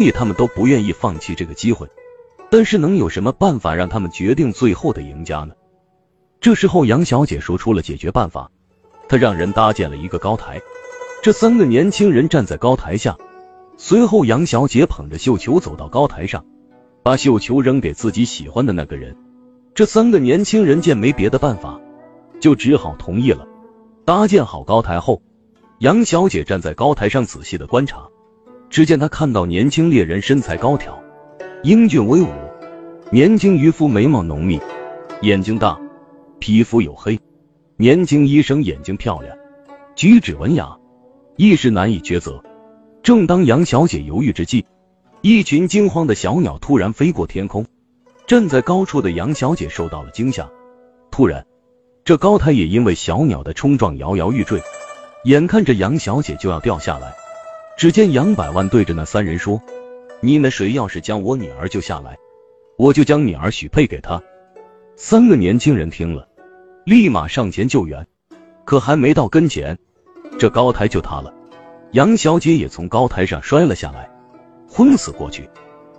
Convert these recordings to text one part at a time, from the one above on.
以他们都不愿意放弃这个机会。但是能有什么办法让他们决定最后的赢家呢？这时候杨小姐说出了解决办法，她让人搭建了一个高台，这三个年轻人站在高台下。随后，杨小姐捧着绣球走到高台上，把绣球扔给自己喜欢的那个人。这三个年轻人见没别的办法，就只好同意了。搭建好高台后，杨小姐站在高台上仔细的观察。只见他看到年轻猎人身材高挑，英俊威武；年轻渔夫眉毛浓密，眼睛大，皮肤黝黑；年轻医生眼睛漂亮，举止文雅，一时难以抉择。正当杨小姐犹豫之际，一群惊慌的小鸟突然飞过天空。站在高处的杨小姐受到了惊吓，突然，这高台也因为小鸟的冲撞摇摇欲坠，眼看着杨小姐就要掉下来。只见杨百万对着那三人说：“你们谁要是将我女儿救下来，我就将女儿许配给他。”三个年轻人听了，立马上前救援，可还没到跟前，这高台就塌了。杨小姐也从高台上摔了下来，昏死过去。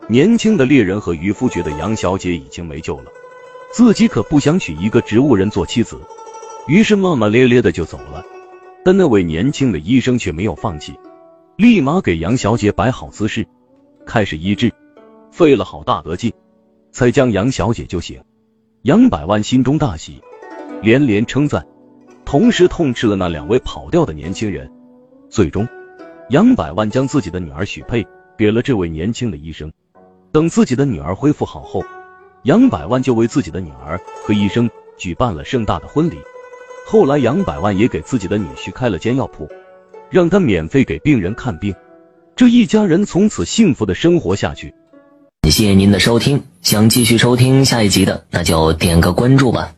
年轻的猎人和渔夫觉得杨小姐已经没救了，自己可不想娶一个植物人做妻子，于是骂骂咧咧的就走了。但那位年轻的医生却没有放弃，立马给杨小姐摆好姿势，开始医治，费了好大的劲，才将杨小姐救醒。杨百万心中大喜，连连称赞，同时痛斥了那两位跑掉的年轻人。最终。杨百万将自己的女儿许配给了这位年轻的医生。等自己的女儿恢复好后，杨百万就为自己的女儿和医生举办了盛大的婚礼。后来，杨百万也给自己的女婿开了间药铺，让他免费给病人看病。这一家人从此幸福的生活下去。感谢您的收听，想继续收听下一集的，那就点个关注吧。